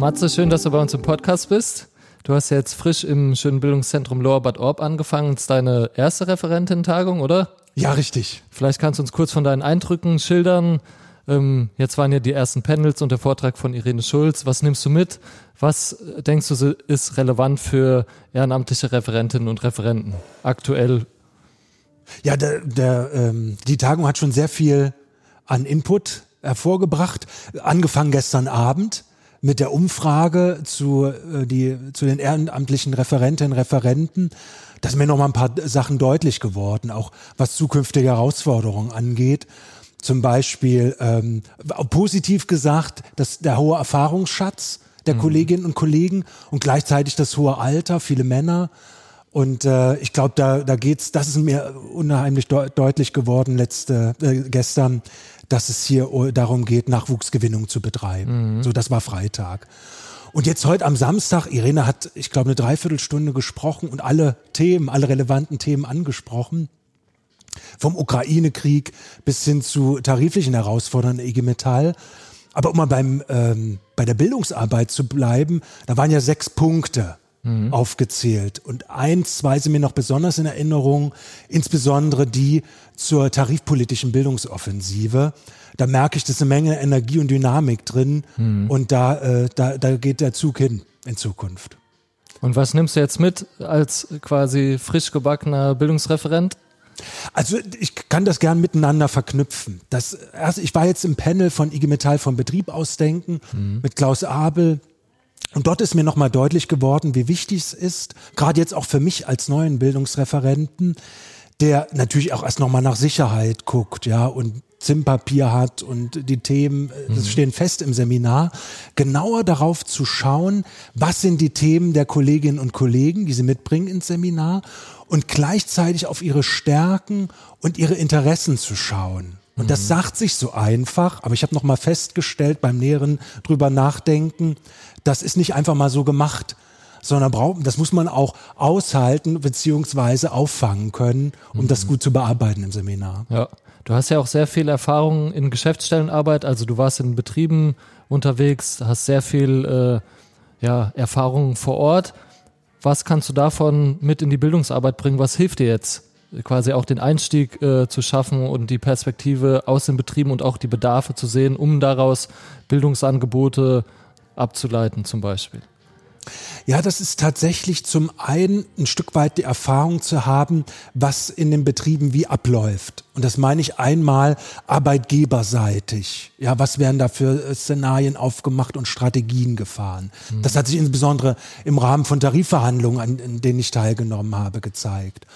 Matze, schön, dass du bei uns im Podcast bist. Du hast jetzt frisch im schönen Bildungszentrum Lower Bad Orb angefangen. Das ist deine erste Referentin-Tagung, oder? Ja, richtig. Vielleicht kannst du uns kurz von deinen Eindrücken schildern. Ähm, jetzt waren ja die ersten Panels und der Vortrag von Irene Schulz. Was nimmst du mit? Was denkst du ist relevant für ehrenamtliche Referentinnen und Referenten aktuell? Ja, der, der, ähm, die Tagung hat schon sehr viel an Input hervorgebracht. Angefangen gestern Abend mit der Umfrage zu, äh, die, zu den ehrenamtlichen Referentinnen und Referenten. Da sind mir noch mal ein paar Sachen deutlich geworden, auch was zukünftige Herausforderungen angeht. Zum Beispiel ähm, positiv gesagt, dass der hohe Erfahrungsschatz der mhm. Kolleginnen und Kollegen und gleichzeitig das hohe Alter, viele Männer. Und äh, ich glaube, da, da geht's, das ist mir unheimlich de deutlich geworden letzte, äh, gestern, dass es hier darum geht, Nachwuchsgewinnung zu betreiben. Mhm. So, das war Freitag. Und jetzt heute am Samstag, Irene hat, ich glaube, eine Dreiviertelstunde gesprochen und alle Themen, alle relevanten Themen angesprochen. Vom Ukraine-Krieg bis hin zu tariflichen Herausforderungen der IG Metall. Aber um mal beim, ähm, bei der Bildungsarbeit zu bleiben, da waren ja sechs Punkte mhm. aufgezählt. Und eins, zwei sind mir noch besonders in Erinnerung, insbesondere die zur tarifpolitischen Bildungsoffensive. Da merke ich, dass eine Menge Energie und Dynamik drin mhm. und da, äh, da, da geht der Zug hin in Zukunft. Und was nimmst du jetzt mit als quasi frisch gebackener Bildungsreferent? Also ich kann das gern miteinander verknüpfen. Das, also ich war jetzt im Panel von IG Metall vom Betrieb ausdenken mhm. mit Klaus Abel, und dort ist mir nochmal deutlich geworden, wie wichtig es ist, gerade jetzt auch für mich als neuen Bildungsreferenten, der natürlich auch erst nochmal nach Sicherheit guckt, ja, und Zimpapier hat und die Themen, äh, das mhm. stehen fest im Seminar, genauer darauf zu schauen, was sind die Themen der Kolleginnen und Kollegen, die sie mitbringen ins Seminar und gleichzeitig auf ihre Stärken und ihre Interessen zu schauen. Und das mhm. sagt sich so einfach, aber ich habe nochmal festgestellt beim näheren drüber nachdenken, das ist nicht einfach mal so gemacht, sondern braucht, das muss man auch aushalten beziehungsweise auffangen können, um mhm. das gut zu bearbeiten im Seminar. Ja, du hast ja auch sehr viel Erfahrung in Geschäftsstellenarbeit, also du warst in Betrieben unterwegs, hast sehr viel äh, ja, Erfahrung vor Ort. Was kannst du davon mit in die Bildungsarbeit bringen? Was hilft dir jetzt? quasi auch den Einstieg äh, zu schaffen und die Perspektive aus den Betrieben und auch die Bedarfe zu sehen, um daraus Bildungsangebote abzuleiten zum Beispiel? Ja, das ist tatsächlich zum einen ein Stück weit die Erfahrung zu haben, was in den Betrieben wie abläuft. Und das meine ich einmal arbeitgeberseitig. Ja, was werden da für Szenarien aufgemacht und Strategien gefahren? Mhm. Das hat sich insbesondere im Rahmen von Tarifverhandlungen, an, an denen ich teilgenommen habe, gezeigt.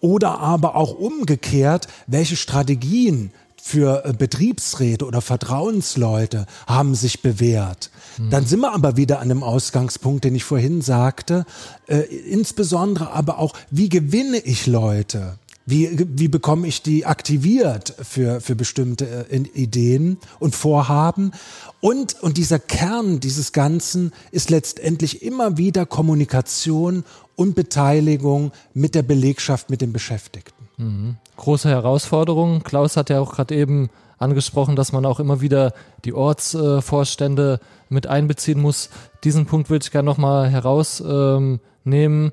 Oder aber auch umgekehrt, welche Strategien für äh, Betriebsräte oder Vertrauensleute haben sich bewährt. Mhm. Dann sind wir aber wieder an dem Ausgangspunkt, den ich vorhin sagte. Äh, insbesondere aber auch, wie gewinne ich Leute? Wie, wie bekomme ich die aktiviert für, für bestimmte äh, Ideen und Vorhaben? Und, und dieser Kern dieses Ganzen ist letztendlich immer wieder Kommunikation und Beteiligung mit der Belegschaft, mit den Beschäftigten. Mhm. Große Herausforderung. Klaus hat ja auch gerade eben angesprochen, dass man auch immer wieder die Ortsvorstände äh, mit einbeziehen muss. Diesen Punkt würde ich gerne nochmal herausnehmen. Ähm,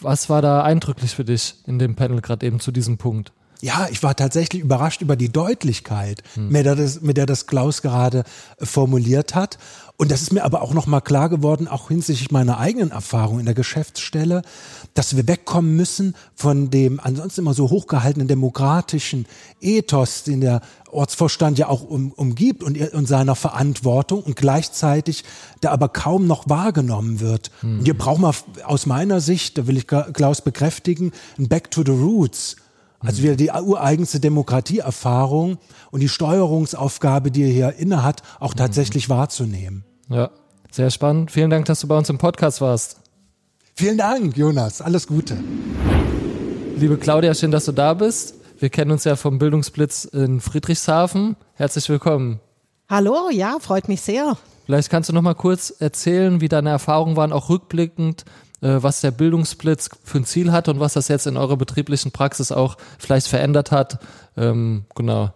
Was war da eindrücklich für dich in dem Panel gerade eben zu diesem Punkt? Ja, ich war tatsächlich überrascht über die Deutlichkeit, hm. mit, der das, mit der das Klaus gerade formuliert hat. Und das ist mir aber auch nochmal klar geworden, auch hinsichtlich meiner eigenen Erfahrung in der Geschäftsstelle, dass wir wegkommen müssen von dem ansonsten immer so hochgehaltenen demokratischen Ethos, den der Ortsvorstand ja auch um, umgibt und, und seiner Verantwortung und gleichzeitig der aber kaum noch wahrgenommen wird. Mhm. Und hier brauchen wir aus meiner Sicht, da will ich Klaus bekräftigen, ein Back to the Roots. Also wieder die ureigenste Demokratieerfahrung und die Steuerungsaufgabe, die er hier innehat, auch tatsächlich mhm. wahrzunehmen. Ja, sehr spannend. Vielen Dank, dass du bei uns im Podcast warst. Vielen Dank, Jonas. Alles Gute. Liebe Claudia, schön, dass du da bist. Wir kennen uns ja vom Bildungsblitz in Friedrichshafen. Herzlich willkommen. Hallo, ja, freut mich sehr. Vielleicht kannst du noch mal kurz erzählen, wie deine Erfahrungen waren, auch rückblickend was der Bildungsblitz für ein Ziel hat und was das jetzt in eurer betrieblichen Praxis auch vielleicht verändert hat. Ähm, genau.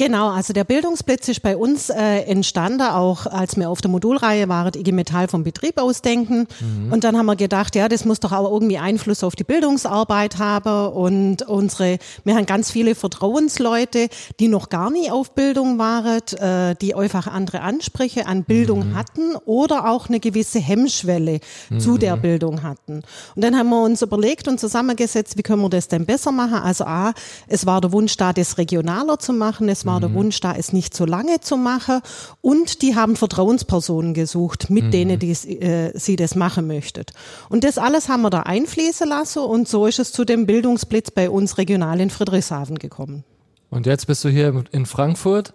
Genau, also der Bildungsblitz ist bei uns äh, entstanden, auch als wir auf der Modulreihe waren, IG Metall vom Betrieb ausdenken. Mhm. Und dann haben wir gedacht, ja, das muss doch auch irgendwie Einfluss auf die Bildungsarbeit haben. Und unsere, wir haben ganz viele Vertrauensleute, die noch gar nie auf Bildung waren, äh, die einfach andere Ansprüche an Bildung mhm. hatten oder auch eine gewisse Hemmschwelle mhm. zu der Bildung hatten. Und dann haben wir uns überlegt und zusammengesetzt, wie können wir das denn besser machen? Also A, es war der Wunsch da, das regionaler zu machen. Es war mhm. der Wunsch da, es nicht so lange zu machen. Und die haben Vertrauenspersonen gesucht, mit mhm. denen die, äh, sie das machen möchten. Und das alles haben wir da einfließen lassen und so ist es zu dem Bildungsblitz bei uns regional in Friedrichshafen gekommen. Und jetzt bist du hier in Frankfurt.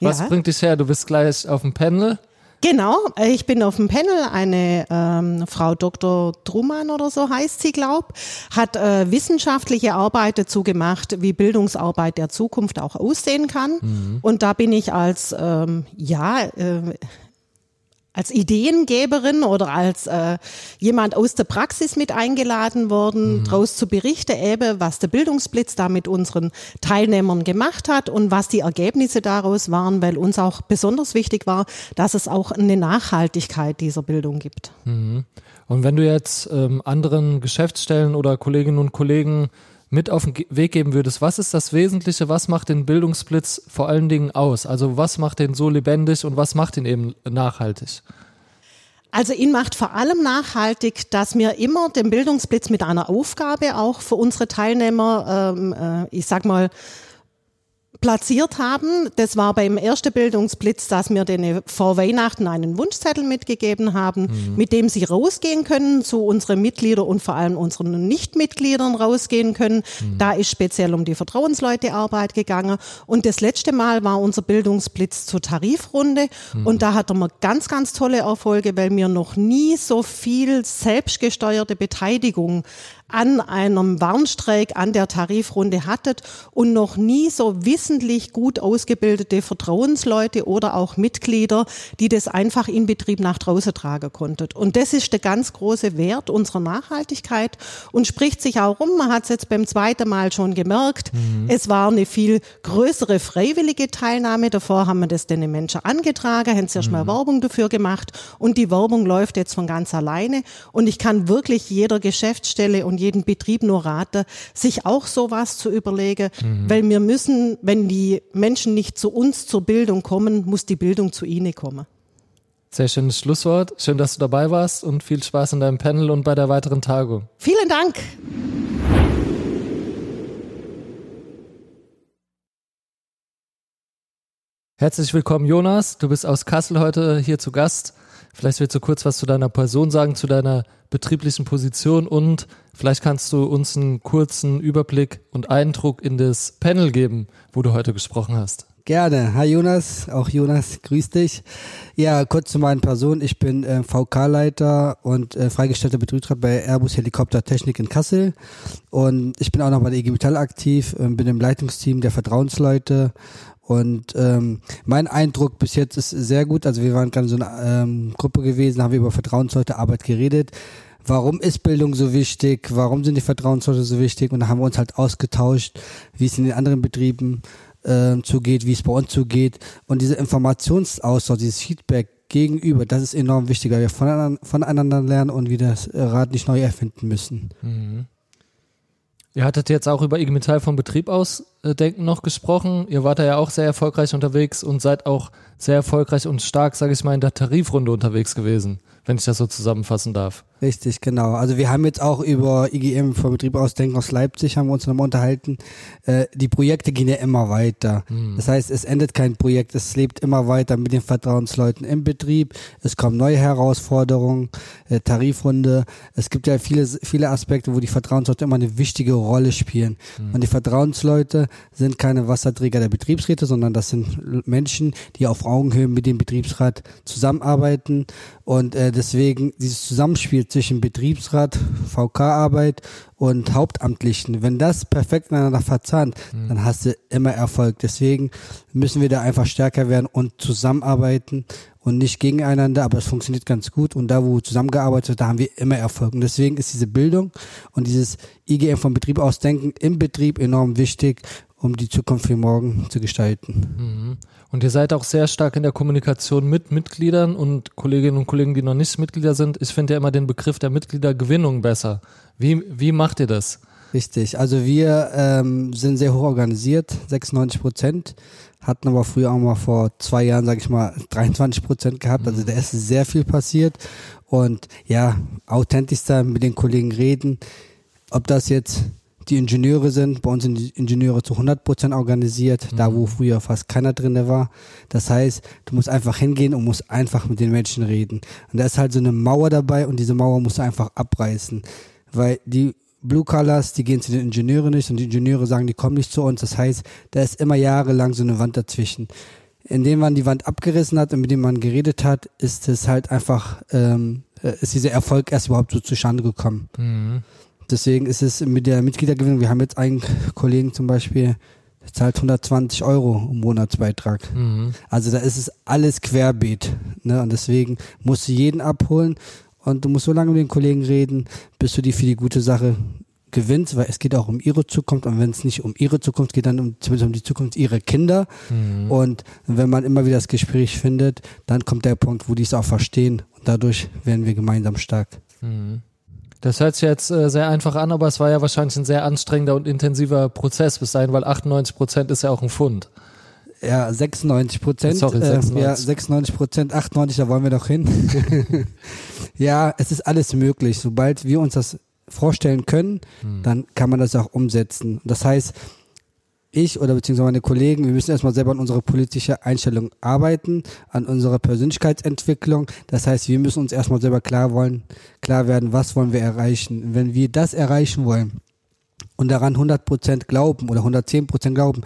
Was ja. bringt dich her? Du bist gleich auf dem Panel. Genau, ich bin auf dem Panel, eine ähm, Frau Dr. Trumann oder so heißt sie, glaub, hat äh, wissenschaftliche Arbeit dazu gemacht, wie Bildungsarbeit der Zukunft auch aussehen kann. Mhm. Und da bin ich als, ähm, ja, äh, als Ideengeberin oder als äh, jemand aus der Praxis mit eingeladen worden, mhm. daraus zu berichten, eben, was der Bildungsblitz da mit unseren Teilnehmern gemacht hat und was die Ergebnisse daraus waren, weil uns auch besonders wichtig war, dass es auch eine Nachhaltigkeit dieser Bildung gibt. Mhm. Und wenn du jetzt ähm, anderen Geschäftsstellen oder Kolleginnen und Kollegen mit auf den Weg geben würdest, was ist das Wesentliche, was macht den Bildungsblitz vor allen Dingen aus? Also was macht den so lebendig und was macht ihn eben nachhaltig? Also ihn macht vor allem nachhaltig, dass wir immer den Bildungsblitz mit einer Aufgabe auch für unsere Teilnehmer, ähm, äh, ich sag mal, platziert haben. Das war beim ersten Bildungsblitz, dass wir denen vor Weihnachten einen Wunschzettel mitgegeben haben, mhm. mit dem sie rausgehen können, zu unseren Mitgliedern und vor allem unseren Nichtmitgliedern rausgehen können. Mhm. Da ist speziell um die Vertrauensleutearbeit gegangen. Und das letzte Mal war unser Bildungsblitz zur Tarifrunde. Mhm. Und da hatten wir ganz, ganz tolle Erfolge, weil wir noch nie so viel selbstgesteuerte Beteiligung an einem Warnstreik an der Tarifrunde hattet und noch nie so wissentlich gut ausgebildete Vertrauensleute oder auch Mitglieder, die das einfach in Betrieb nach draußen tragen konnten. Und das ist der ganz große Wert unserer Nachhaltigkeit und spricht sich auch um. Man hat es jetzt beim zweiten Mal schon gemerkt. Mhm. Es war eine viel größere freiwillige Teilnahme. Davor haben wir das den Menschen angetragen, haben zuerst mhm. mal Werbung dafür gemacht und die Werbung läuft jetzt von ganz alleine. Und ich kann wirklich jeder Geschäftsstelle und jeden Betrieb nur rate, sich auch sowas zu überlegen, mhm. weil wir müssen, wenn die Menschen nicht zu uns zur Bildung kommen, muss die Bildung zu ihnen kommen. Sehr schönes Schlusswort. Schön, dass du dabei warst und viel Spaß in deinem Panel und bei der weiteren Tagung. Vielen Dank. Herzlich willkommen, Jonas. Du bist aus Kassel heute hier zu Gast. Vielleicht willst du kurz was zu deiner Person sagen, zu deiner betrieblichen Position und vielleicht kannst du uns einen kurzen Überblick und Eindruck in das Panel geben, wo du heute gesprochen hast. Gerne. Hi Jonas, auch Jonas, grüß dich. Ja, kurz zu meiner Person. Ich bin äh, VK-Leiter und äh, freigestellter Betriebsrat bei Airbus Helikoptertechnik in Kassel. Und ich bin auch noch bei der IG Metall aktiv, äh, bin im Leitungsteam der Vertrauensleute und ähm, mein Eindruck bis jetzt ist sehr gut. Also wir waren gerade so eine ähm, Gruppe gewesen, haben wir über Vertrauensleute Arbeit geredet. Warum ist Bildung so wichtig? Warum sind die Vertrauensleute so wichtig? Und da haben wir uns halt ausgetauscht, wie es in den anderen Betrieben äh, zugeht, wie es bei uns zugeht. Und dieser Informationsaustausch, dieses Feedback gegenüber, das ist enorm wichtig, weil wir voneinander, lernen und wieder das Rad nicht neu erfinden müssen. Mhm. Ihr hattet jetzt auch über IG Metall vom Betrieb aus äh, denken noch gesprochen. Ihr wart da ja auch sehr erfolgreich unterwegs und seid auch sehr erfolgreich und stark, sage ich mal, in der Tarifrunde unterwegs gewesen wenn ich das so zusammenfassen darf. Richtig, genau. Also wir haben jetzt auch über IGM vom Betrieb aus Denken aus Leipzig haben wir uns nochmal unterhalten. Äh, die Projekte gehen ja immer weiter. Hm. Das heißt, es endet kein Projekt, es lebt immer weiter mit den Vertrauensleuten im Betrieb. Es kommen neue Herausforderungen, äh, Tarifrunde. Es gibt ja viele, viele Aspekte, wo die Vertrauensleute immer eine wichtige Rolle spielen. Hm. Und die Vertrauensleute sind keine Wasserträger der Betriebsräte, sondern das sind Menschen, die auf Augenhöhe mit dem Betriebsrat zusammenarbeiten und äh, deswegen dieses Zusammenspiel zwischen Betriebsrat, VK-Arbeit und Hauptamtlichen, wenn das perfekt miteinander verzahnt, mhm. dann hast du immer Erfolg. Deswegen müssen wir da einfach stärker werden und zusammenarbeiten und nicht gegeneinander, aber es funktioniert ganz gut und da, wo zusammengearbeitet wird, da haben wir immer Erfolg. Und deswegen ist diese Bildung und dieses IGM vom Betrieb aus Denken im Betrieb enorm wichtig um die Zukunft für morgen zu gestalten. Mhm. Und ihr seid auch sehr stark in der Kommunikation mit Mitgliedern und Kolleginnen und Kollegen, die noch nicht Mitglieder sind. Ich finde ja immer den Begriff der Mitgliedergewinnung besser. Wie, wie macht ihr das? Richtig, also wir ähm, sind sehr hoch organisiert, 96 Prozent, hatten aber früher auch mal vor zwei Jahren, sage ich mal, 23 Prozent gehabt. Also da ist sehr viel passiert und ja, authentisch sein, mit den Kollegen reden, ob das jetzt die Ingenieure sind, bei uns sind die Ingenieure zu 100 Prozent organisiert, mhm. da wo früher fast keiner drin war. Das heißt, du musst einfach hingehen und musst einfach mit den Menschen reden. Und da ist halt so eine Mauer dabei und diese Mauer musst du einfach abreißen. Weil die Blue Colors, die gehen zu den Ingenieuren nicht und die Ingenieure sagen, die kommen nicht zu uns. Das heißt, da ist immer jahrelang so eine Wand dazwischen. Indem man die Wand abgerissen hat und mit dem man geredet hat, ist es halt einfach, ähm, äh, ist dieser Erfolg erst überhaupt so zustande gekommen. Mhm. Deswegen ist es mit der Mitgliedergewinnung, wir haben jetzt einen Kollegen zum Beispiel, der zahlt 120 Euro im Monatsbeitrag. Mhm. Also da ist es alles querbeet. Ne? Und deswegen musst du jeden abholen und du musst so lange mit den Kollegen reden, bis du die für die gute Sache gewinnst, weil es geht auch um ihre Zukunft und wenn es nicht um ihre Zukunft geht, dann um, zumindest um die Zukunft ihrer Kinder. Mhm. Und wenn man immer wieder das Gespräch findet, dann kommt der Punkt, wo die es auch verstehen und dadurch werden wir gemeinsam stark. Mhm. Das hört sich jetzt äh, sehr einfach an, aber es war ja wahrscheinlich ein sehr anstrengender und intensiver Prozess bis dahin, weil 98 Prozent ist ja auch ein Fund. Ja, 96 Prozent. Sorry, 96. Äh, ja, 96 Prozent, 98, da wollen wir doch hin. ja, es ist alles möglich. Sobald wir uns das vorstellen können, hm. dann kann man das auch umsetzen. Das heißt, ich oder beziehungsweise meine Kollegen, wir müssen erstmal selber an unserer politischen Einstellung arbeiten, an unserer Persönlichkeitsentwicklung. Das heißt, wir müssen uns erstmal selber klar wollen, klar werden, was wollen wir erreichen. Wenn wir das erreichen wollen und daran 100 Prozent glauben oder 110 Prozent glauben,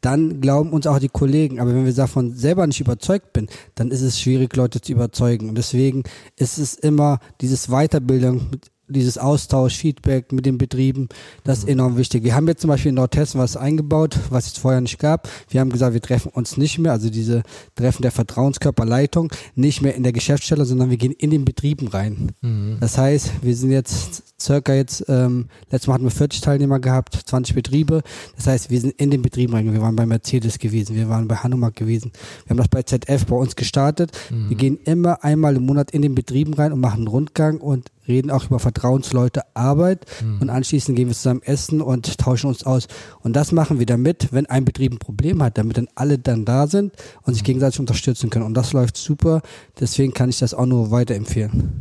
dann glauben uns auch die Kollegen. Aber wenn wir davon selber nicht überzeugt bin, dann ist es schwierig, Leute zu überzeugen. Und deswegen ist es immer dieses Weiterbildung, dieses Austausch, Feedback mit den Betrieben, das ist mhm. enorm wichtig. Wir haben jetzt zum Beispiel in Nordhessen was eingebaut, was es vorher nicht gab. Wir haben gesagt, wir treffen uns nicht mehr, also diese Treffen der Vertrauenskörperleitung, nicht mehr in der Geschäftsstelle, sondern wir gehen in den Betrieben rein. Mhm. Das heißt, wir sind jetzt circa jetzt, ähm, letztes Mal hatten wir 40 Teilnehmer gehabt, 20 Betriebe. Das heißt, wir sind in den Betrieben rein. Wir waren bei Mercedes gewesen, wir waren bei Hanumak gewesen. Wir haben das bei ZF bei uns gestartet. Mhm. Wir gehen immer einmal im Monat in den Betrieben rein und machen einen Rundgang und reden auch über Vertrauensleute Arbeit mhm. und anschließend gehen wir zusammen essen und tauschen uns aus. Und das machen wir damit, wenn ein Betrieb ein Problem hat, damit dann alle dann da sind und sich mhm. gegenseitig unterstützen können. Und das läuft super. Deswegen kann ich das auch nur weiterempfehlen.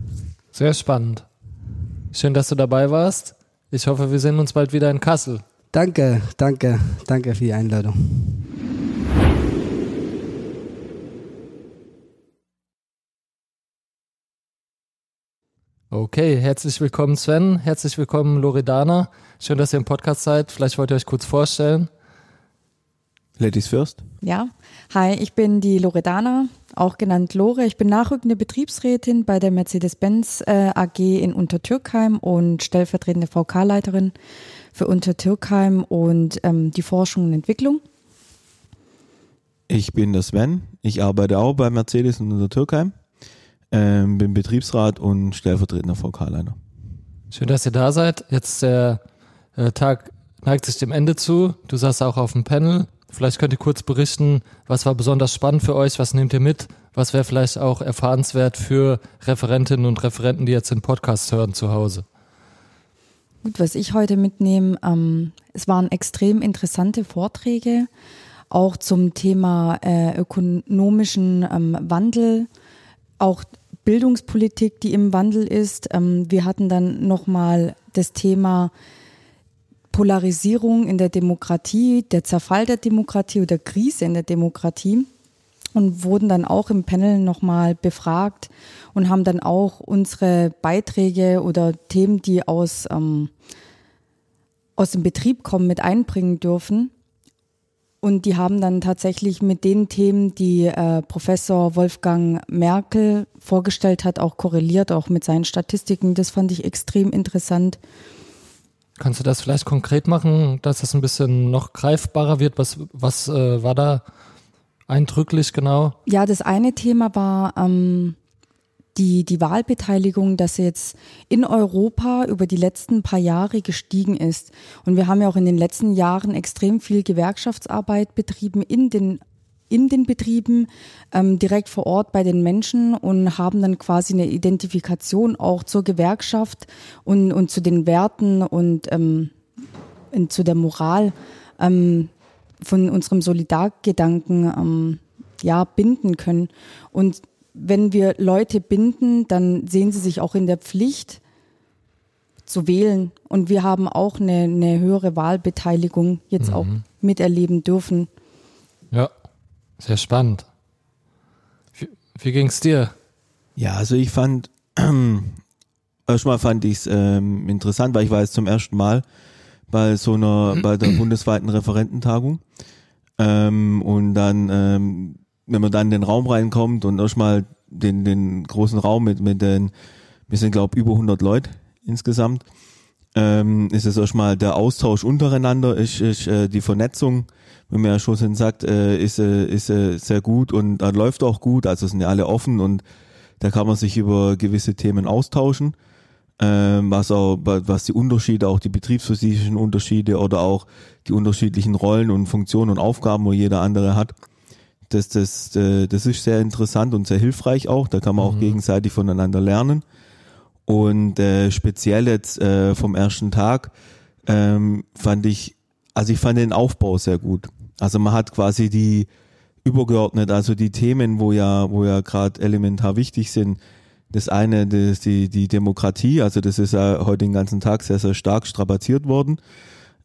Sehr spannend. Schön, dass du dabei warst. Ich hoffe, wir sehen uns bald wieder in Kassel. Danke, danke, danke für die Einladung. Okay, herzlich willkommen Sven, herzlich willkommen Loredana. Schön, dass ihr im Podcast seid. Vielleicht wollt ihr euch kurz vorstellen. Ladies first. Ja, hi, ich bin die Loredana, auch genannt Lore. Ich bin nachrückende Betriebsrätin bei der Mercedes-Benz äh, AG in Untertürkheim und stellvertretende VK-Leiterin für Untertürkheim und ähm, die Forschung und Entwicklung. Ich bin der Sven. Ich arbeite auch bei Mercedes in Untertürkheim ähm, bin Betriebsrat und stellvertretender VK-Leiter. Schön, dass ihr da seid. Jetzt der äh, Tag neigt sich dem Ende zu. Du saßt auch auf dem Panel. Vielleicht könnt ihr kurz berichten, was war besonders spannend für euch, was nehmt ihr mit, was wäre vielleicht auch erfahrenswert für Referentinnen und Referenten, die jetzt den Podcast hören zu Hause. Gut, was ich heute mitnehme, ähm, es waren extrem interessante Vorträge, auch zum Thema äh, ökonomischen ähm, Wandel, auch Bildungspolitik, die im Wandel ist. Ähm, wir hatten dann nochmal das Thema Polarisierung in der Demokratie, der Zerfall der Demokratie oder Krise in der Demokratie und wurden dann auch im Panel nochmal befragt und haben dann auch unsere Beiträge oder Themen, die aus, ähm, aus dem Betrieb kommen, mit einbringen dürfen. Und die haben dann tatsächlich mit den Themen, die äh, Professor Wolfgang Merkel vorgestellt hat, auch korreliert, auch mit seinen Statistiken. Das fand ich extrem interessant. Kannst du das vielleicht konkret machen, dass das ein bisschen noch greifbarer wird? Was, was äh, war da eindrücklich genau? Ja, das eine Thema war ähm, die, die Wahlbeteiligung, dass jetzt in Europa über die letzten paar Jahre gestiegen ist. Und wir haben ja auch in den letzten Jahren extrem viel Gewerkschaftsarbeit betrieben in den in den Betrieben, ähm, direkt vor Ort bei den Menschen und haben dann quasi eine Identifikation auch zur Gewerkschaft und, und zu den Werten und ähm, und zu der Moral ähm, von unserem Solidargedanken ähm, ja binden können. Und wenn wir Leute binden, dann sehen sie sich auch in der Pflicht zu wählen. Und wir haben auch eine, eine höhere Wahlbeteiligung jetzt auch miterleben dürfen. Ja, sehr spannend. Wie, wie ging's dir? Ja, also ich fand, erstmal fand ich es ähm, interessant, weil ich war jetzt zum ersten Mal bei so einer, bei der bundesweiten Referententagung. Ähm, und dann, ähm, wenn man dann in den Raum reinkommt und erstmal den, den großen Raum mit, mit den, wir sind glaube über 100 Leute insgesamt, ähm, ist es erstmal der Austausch untereinander, ist, ist äh, die Vernetzung, wenn man ja schon sagt, äh, ist, äh, ist äh, sehr gut und äh, läuft auch gut, also sind ja alle offen und da kann man sich über gewisse Themen austauschen, ähm, was auch, was die Unterschiede, auch die betriebsphysischen Unterschiede oder auch die unterschiedlichen Rollen und Funktionen und Aufgaben, wo jeder andere hat. Das, das, äh, das ist sehr interessant und sehr hilfreich auch. Da kann man auch gegenseitig voneinander lernen. Und äh, speziell jetzt äh, vom ersten Tag ähm, fand ich, also ich fand den Aufbau sehr gut. Also man hat quasi die übergeordnet, also die Themen, wo ja, wo ja gerade elementar wichtig sind. Das eine, das ist die, die Demokratie, also das ist ja heute den ganzen Tag sehr, sehr stark strapaziert worden.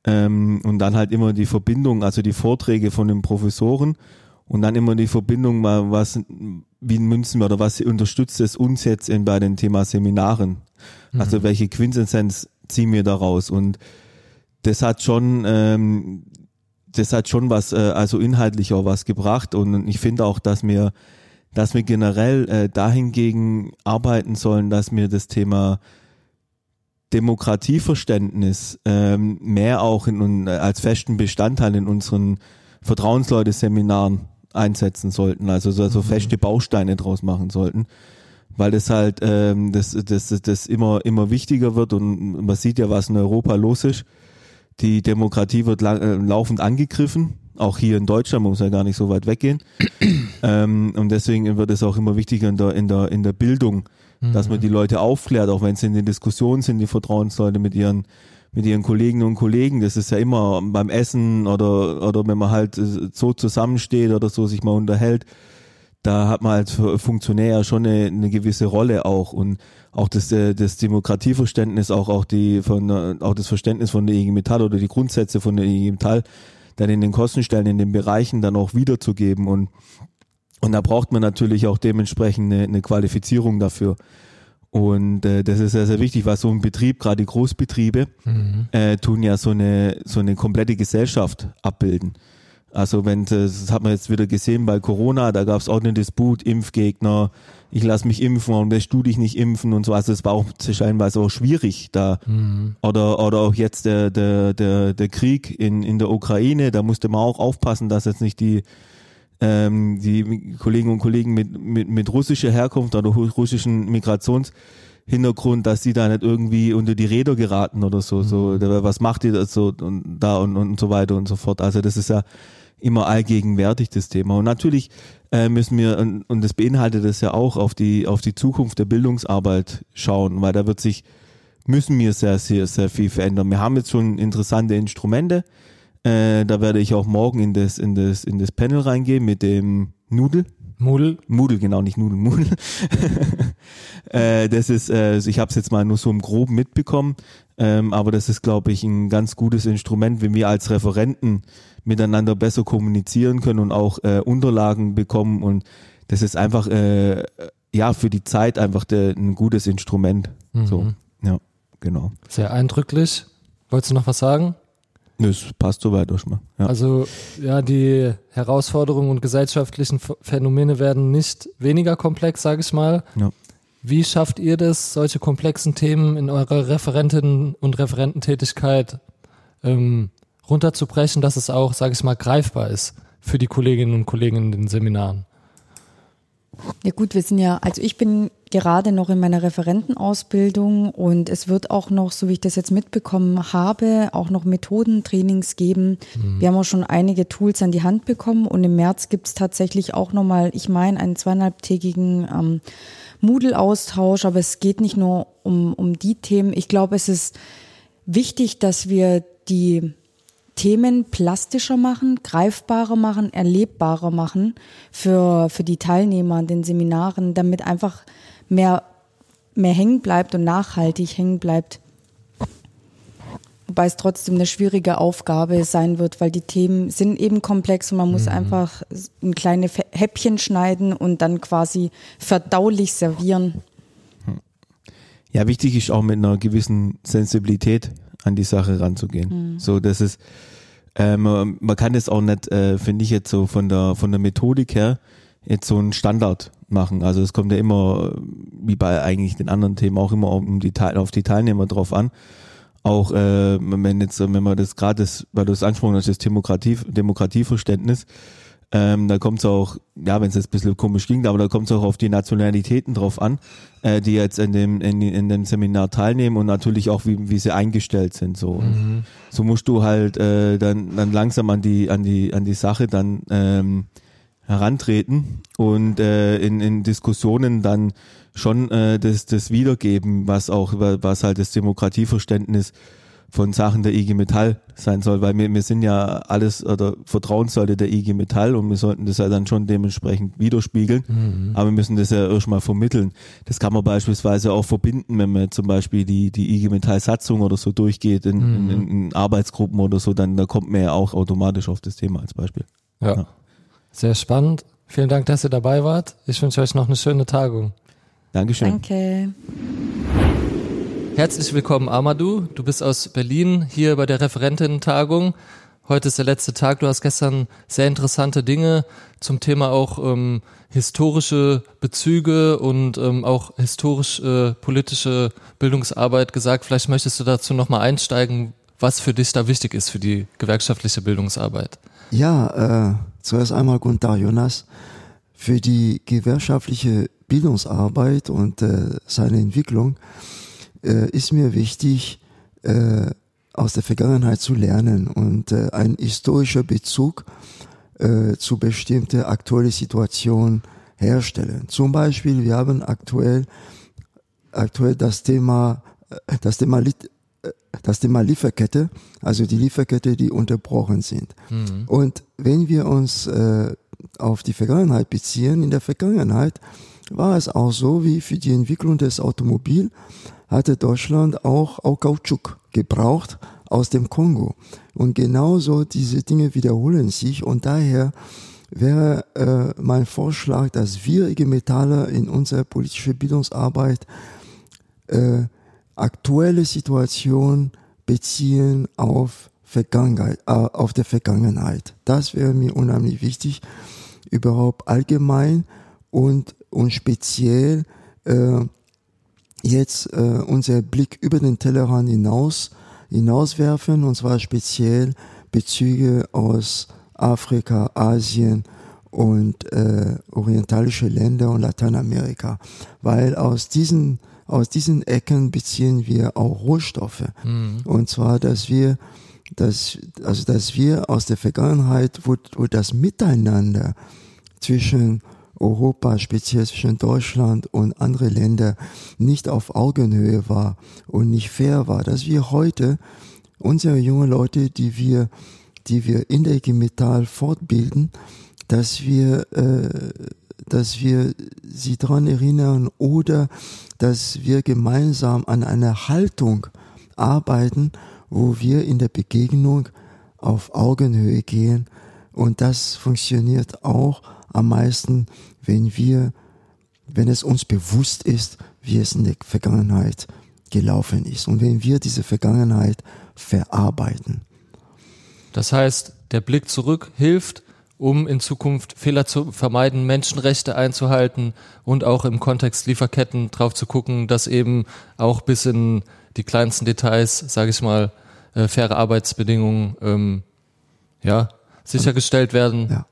Ähm, und dann halt immer die Verbindung, also die Vorträge von den Professoren und dann immer die Verbindung, was, wie münzen wir oder was unterstützt es uns jetzt in, bei dem Thema Seminaren? Also welche Quintessenz ziehen wir daraus? Und das hat schon, ähm, das hat schon was, äh, also inhaltlich auch was gebracht. Und ich finde auch, dass wir, dass wir generell äh, dahingegen arbeiten sollen, dass wir das Thema Demokratieverständnis ähm, mehr auch in, als festen Bestandteil in unseren Vertrauensleute-Seminaren einsetzen sollten, also so, so feste Bausteine draus machen sollten, weil das halt ähm, das, das, das, das immer immer wichtiger wird und man sieht ja, was in Europa los ist. Die Demokratie wird lang, äh, laufend angegriffen, auch hier in Deutschland, man muss ja gar nicht so weit weggehen. ähm, und deswegen wird es auch immer wichtiger in der in der in der Bildung, dass man die Leute aufklärt, auch wenn sie in den Diskussionen sind, die Vertrauensleute mit ihren mit ihren Kolleginnen und Kollegen. Das ist ja immer beim Essen oder, oder wenn man halt so zusammensteht oder so sich mal unterhält. Da hat man als Funktionär ja schon eine, eine gewisse Rolle auch und auch das, äh, das Demokratieverständnis, auch, auch die von, auch das Verständnis von der IG Metall oder die Grundsätze von der IG Metall dann in den Kostenstellen, in den Bereichen dann auch wiederzugeben und, und da braucht man natürlich auch dementsprechend eine, eine Qualifizierung dafür. Und äh, das ist sehr, sehr wichtig, weil so ein Betrieb, gerade die Großbetriebe, äh, tun ja so eine, so eine komplette Gesellschaft abbilden. Also wenn das hat man jetzt wieder gesehen bei Corona, da gab es auch einen Disput, Impfgegner, ich lasse mich impfen und lässt du dich nicht impfen und so. Also es war auch scheinbar auch schwierig da. Oder oder auch jetzt der der der der Krieg in in der Ukraine, da musste man auch aufpassen, dass jetzt nicht die ähm, die Kolleginnen und Kollegen mit, mit, mit russischer Herkunft oder russischen Migrationshintergrund, dass die da nicht irgendwie unter die Räder geraten oder so, so, was macht ihr da so und da und, und so weiter und so fort. Also das ist ja immer allgegenwärtig, das Thema. Und natürlich äh, müssen wir, und, und das beinhaltet es ja auch, auf die, auf die Zukunft der Bildungsarbeit schauen, weil da wird sich, müssen wir sehr, sehr, sehr viel verändern. Wir haben jetzt schon interessante Instrumente, äh, da werde ich auch morgen in das, in das, in das Panel reingehen mit dem Nudel. Moodle? Moodle, genau, nicht Nudel, Moodle. äh, das ist, äh, ich habe es jetzt mal nur so im Groben mitbekommen, ähm, aber das ist, glaube ich, ein ganz gutes Instrument, wenn wir als Referenten miteinander besser kommunizieren können und auch äh, Unterlagen bekommen und das ist einfach, äh, ja, für die Zeit einfach der, ein gutes Instrument. So, ja, genau. Sehr eindrücklich. Wolltest du noch was sagen? Das passt soweit auch schon mal. Ja. Also ja, die Herausforderungen und gesellschaftlichen Ph- Phänomene werden nicht weniger komplex, sage ich mal. Ja. Wie schafft ihr das, solche komplexen Themen in eurer Referentinnen- und Referententätigkeit ähm, runterzubrechen, dass es auch, sage ich mal, greifbar ist für die Kolleginnen und Kollegen in den Seminaren? Ja gut, wir sind ja, also ich bin gerade noch in meiner Referentenausbildung und es wird auch noch, so wie ich das jetzt mitbekommen habe, auch noch Methodentrainings geben. Mhm. Wir haben auch schon einige Tools an die Hand bekommen und im März gibt es tatsächlich auch nochmal, ich meine, einen zweieinhalbtägigen ähm, Moodle-Austausch, aber es geht nicht nur um, um die Themen. Ich glaube, es ist wichtig, dass wir die Themen plastischer machen, greifbarer machen, erlebbarer machen für, für die Teilnehmer an den Seminaren, damit einfach mehr, mehr hängen bleibt und nachhaltig hängen bleibt. Wobei es trotzdem eine schwierige Aufgabe sein wird, weil die Themen sind eben komplex und man muss mhm. einfach ein kleine Häppchen schneiden und dann quasi verdaulich servieren. Ja, wichtig ist auch mit einer gewissen Sensibilität an die Sache ranzugehen. Mhm. So, dass es ähm, man kann das auch nicht, äh, finde ich jetzt so von der von der Methodik her jetzt so einen Standard machen. Also es kommt ja immer, wie bei eigentlich den anderen Themen, auch immer um die, auf die Teilnehmer drauf an. Auch äh, wenn jetzt, wenn man das gerade, weil du es angesprochen hast, das Demokratie, Demokratieverständnis, ähm, da kommt es auch, ja, wenn es jetzt ein bisschen komisch klingt, aber da kommt es auch auf die Nationalitäten drauf an, äh, die jetzt in dem, in, in dem Seminar teilnehmen und natürlich auch, wie, wie sie eingestellt sind. So, mhm. so musst du halt äh, dann, dann langsam an die, an die, an die Sache dann ähm, herantreten und äh, in, in Diskussionen dann schon äh, das, das wiedergeben, was auch, was halt das Demokratieverständnis von Sachen der IG Metall sein soll, weil wir, wir sind ja alles oder Vertrauenssäule der IG Metall und wir sollten das ja dann schon dementsprechend widerspiegeln, mhm. aber wir müssen das ja erstmal vermitteln. Das kann man beispielsweise auch verbinden, wenn man zum Beispiel die, die IG Metall Satzung oder so durchgeht in, mhm. in, in, Arbeitsgruppen oder so, dann da kommt man ja auch automatisch auf das Thema als Beispiel. ja. ja. Sehr spannend. Vielen Dank, dass ihr dabei wart. Ich wünsche euch noch eine schöne Tagung. Dankeschön. Danke. Herzlich willkommen, Amadou. Du bist aus Berlin hier bei der Referentinnen-Tagung. Heute ist der letzte Tag. Du hast gestern sehr interessante Dinge zum Thema auch ähm, historische Bezüge und ähm, auch historisch-politische äh, Bildungsarbeit gesagt. Vielleicht möchtest du dazu nochmal einsteigen, was für dich da wichtig ist für die gewerkschaftliche Bildungsarbeit. Ja, äh, zuerst einmal guten Tag, Jonas. Für die gewerkschaftliche Bildungsarbeit und äh, seine Entwicklung äh, ist mir wichtig, äh, aus der Vergangenheit zu lernen und äh, ein historischer Bezug äh, zu bestimmte aktuelle Situationen herstellen. Zum Beispiel, wir haben aktuell, aktuell das Thema, äh, das Thema, äh, das Thema Lieferkette, also die Lieferkette, die unterbrochen sind. Mhm. Und wenn wir uns äh, auf die Vergangenheit beziehen, in der Vergangenheit war es auch so wie für die Entwicklung des Automobils, hatte Deutschland auch, auch Kautschuk gebraucht aus dem Kongo. Und genauso diese Dinge wiederholen sich und daher wäre äh, mein Vorschlag, dass wir IG Metaller in unserer politischen Bildungsarbeit äh, aktuelle Situation beziehen auf Vergangenheit, äh, auf der Vergangenheit. Das wäre mir unheimlich wichtig, überhaupt allgemein und, und speziell äh, jetzt äh, unser Blick über den Tellerrand hinaus hinauswerfen und zwar speziell Bezüge aus Afrika, Asien und äh, orientalische Länder und Lateinamerika, weil aus diesen aus diesen Ecken beziehen wir auch Rohstoffe mhm. und zwar, dass wir dass also dass wir aus der Vergangenheit, wo, wo das Miteinander zwischen Europa, speziell zwischen Deutschland und andere Länder, nicht auf Augenhöhe war und nicht fair war, dass wir heute unsere jungen Leute, die wir, die wir in der IG Metall fortbilden, dass wir, äh, dass wir sie daran erinnern oder dass wir gemeinsam an einer Haltung arbeiten, wo wir in der Begegnung auf Augenhöhe gehen. Und das funktioniert auch am meisten, wenn wir, wenn es uns bewusst ist, wie es in der Vergangenheit gelaufen ist und wenn wir diese Vergangenheit verarbeiten. Das heißt, der Blick zurück hilft, um in Zukunft Fehler zu vermeiden, Menschenrechte einzuhalten und auch im Kontext Lieferketten drauf zu gucken, dass eben auch bis in die kleinsten Details, sage ich mal, äh, faire Arbeitsbedingungen ähm, ja, sichergestellt werden. Ja.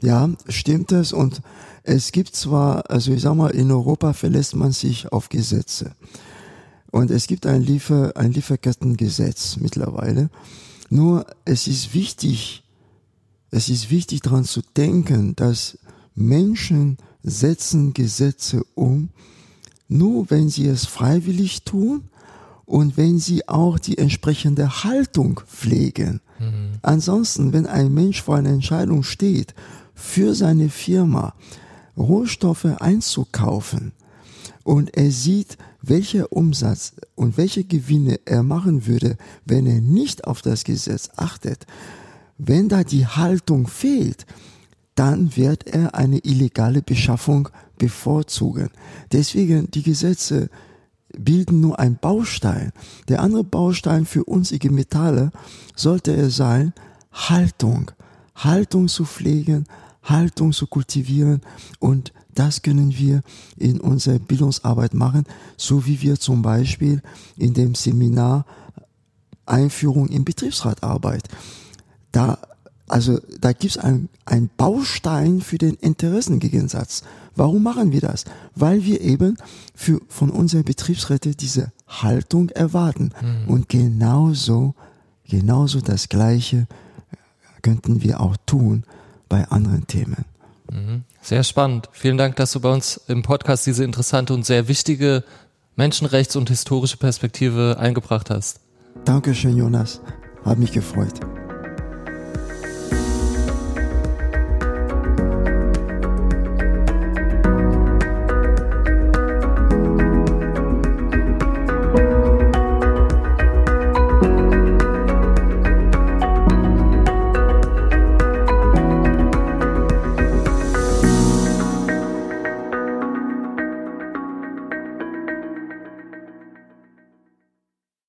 Ja, stimmt es. Und es gibt zwar, also ich sag mal, in Europa verlässt man sich auf Gesetze. Und es gibt ein, Liefer, ein Lieferkettengesetz mittlerweile. Nur es ist wichtig, es ist wichtig daran zu denken, dass Menschen setzen Gesetze um, nur wenn sie es freiwillig tun und wenn sie auch die entsprechende Haltung pflegen. Mhm. Ansonsten, wenn ein Mensch vor einer Entscheidung steht, für seine Firma Rohstoffe einzukaufen und er sieht, welcher Umsatz und welche Gewinne er machen würde, wenn er nicht auf das Gesetz achtet, wenn da die Haltung fehlt, dann wird er eine illegale Beschaffung bevorzugen. Deswegen die Gesetze bilden nur ein Baustein. Der andere Baustein für uns IG Metalle sollte er sein, Haltung. Haltung zu pflegen, Haltung zu kultivieren und das können wir in unserer Bildungsarbeit machen, so wie wir zum Beispiel in dem Seminar Einführung in Betriebsratarbeit. Da, also, da gibt es ein, ein Baustein für den Interessengegensatz. Warum machen wir das? Weil wir eben für, von unseren Betriebsräten diese Haltung erwarten. Mhm. Und genauso, genauso das Gleiche könnten wir auch tun bei anderen Themen. Mhm. Sehr spannend. Vielen Dank, dass du bei uns im Podcast diese interessante und sehr wichtige Menschenrechts- und historische Perspektive eingebracht hast. Dankeschön, Jonas. Hat mich gefreut.